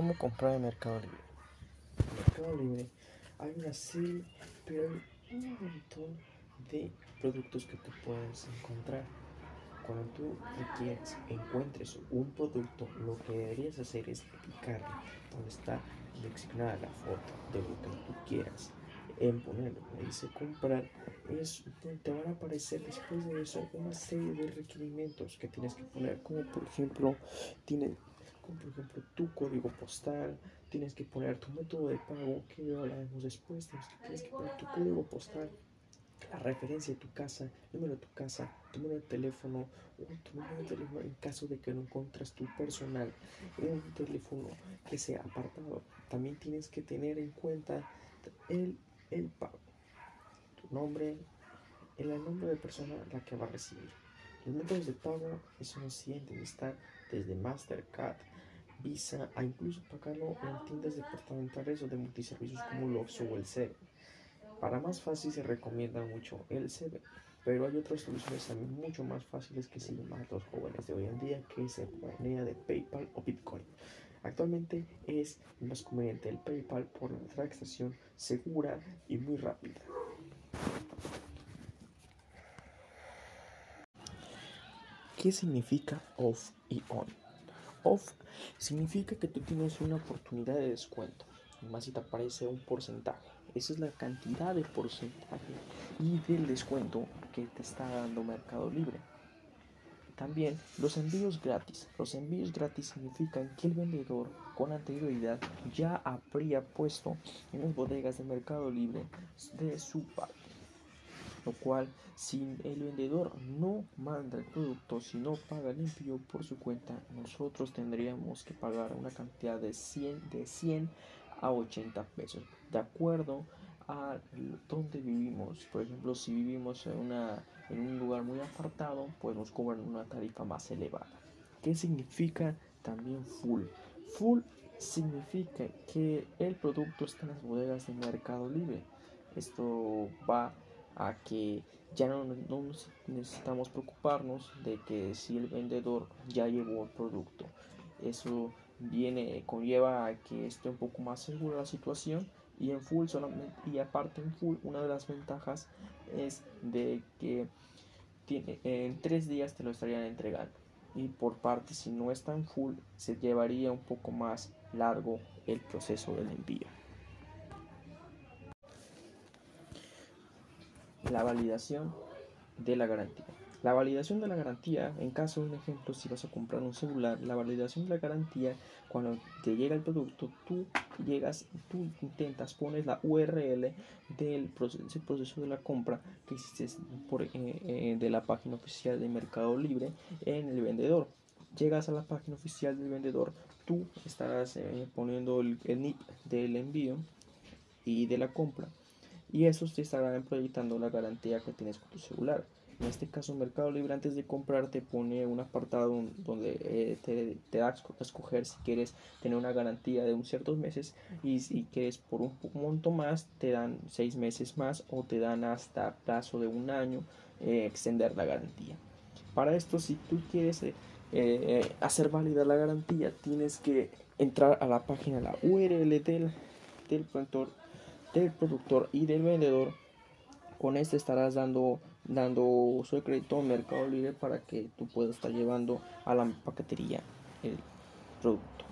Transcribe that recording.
¿Cómo comprar en Mercado Libre? Mercado Libre hay una serie, pero un montón de productos que tú puedes encontrar. Cuando tú requieres, encuentres un producto, lo que deberías hacer es picarle donde está seleccionada la foto de lo que tú quieras en ponerlo. Me dice comprar. Es, te van a aparecer después de eso una serie de requerimientos que tienes que poner, como por ejemplo, tiene, como por ejemplo tu código postal, tienes que poner tu método de pago, que lo hablaremos después, tienes que poner tu código postal la referencia de tu casa, número de tu casa, tu número de teléfono, tu número de teléfono en caso de que no encuentres tu personal, un teléfono que sea apartado. También tienes que tener en cuenta el, el pago, tu nombre, el nombre de persona la que va a recibir. Los métodos de pago son los siguientes, están desde Mastercard, Visa, a incluso pagarlo en tiendas departamentales o de multiservicios como Loxo o el CEP. Para más fácil se recomienda mucho el CB, pero hay otras soluciones también mucho más fáciles que siguen más los jóvenes de hoy en día, que es el moneda de PayPal o Bitcoin. Actualmente es más conveniente el PayPal por la transacción segura y muy rápida. ¿Qué significa off y on? Off significa que tú tienes una oportunidad de descuento, más si te aparece un porcentaje esa es la cantidad de porcentaje y del descuento que te está dando Mercado Libre. También los envíos gratis. Los envíos gratis significan que el vendedor con anterioridad ya habría puesto en las bodegas de Mercado Libre de su parte. Lo cual, si el vendedor no manda el producto, si no paga envío por su cuenta, nosotros tendríamos que pagar una cantidad de 100, de 100 a 80 pesos, de acuerdo a donde vivimos. Por ejemplo, si vivimos en, una, en un lugar muy apartado, pues nos cobran una tarifa más elevada. ¿Qué significa también full? Full significa que el producto está en las bodegas de Mercado Libre. Esto va a que ya no, no, necesitamos preocuparnos de que si el vendedor ya llevó el producto. Eso viene, conlleva a que esté un poco más segura la situación y en full solamente y aparte en full una de las ventajas es de que tiene, en tres días te lo estarían entregando y por parte si no está en full se llevaría un poco más largo el proceso del envío la validación de la garantía la validación de la garantía, en caso de un ejemplo, si vas a comprar un celular, la validación de la garantía, cuando te llega el producto, tú llegas, tú intentas, pones la URL del proceso, de la compra que hiciste por, eh, eh, de la página oficial de Mercado Libre en el vendedor. Llegas a la página oficial del vendedor, tú estarás eh, poniendo el, el NIP del envío y de la compra y esos te estarán proyectando la garantía que tienes con tu celular. En este caso, Mercado Libre antes de comprar te pone un apartado donde eh, te, te, da a escoger si quieres tener una garantía de un ciertos meses y si quieres por un monto más te dan seis meses más o te dan hasta plazo de un año eh, extender la garantía. Para esto, si tú quieres eh, hacer válida la garantía, tienes que entrar a la página, la URL del, del productor, del productor y del vendedor. Con este estarás dando dando su crédito a Mercado Libre para que tú puedas estar llevando a la paquetería el producto.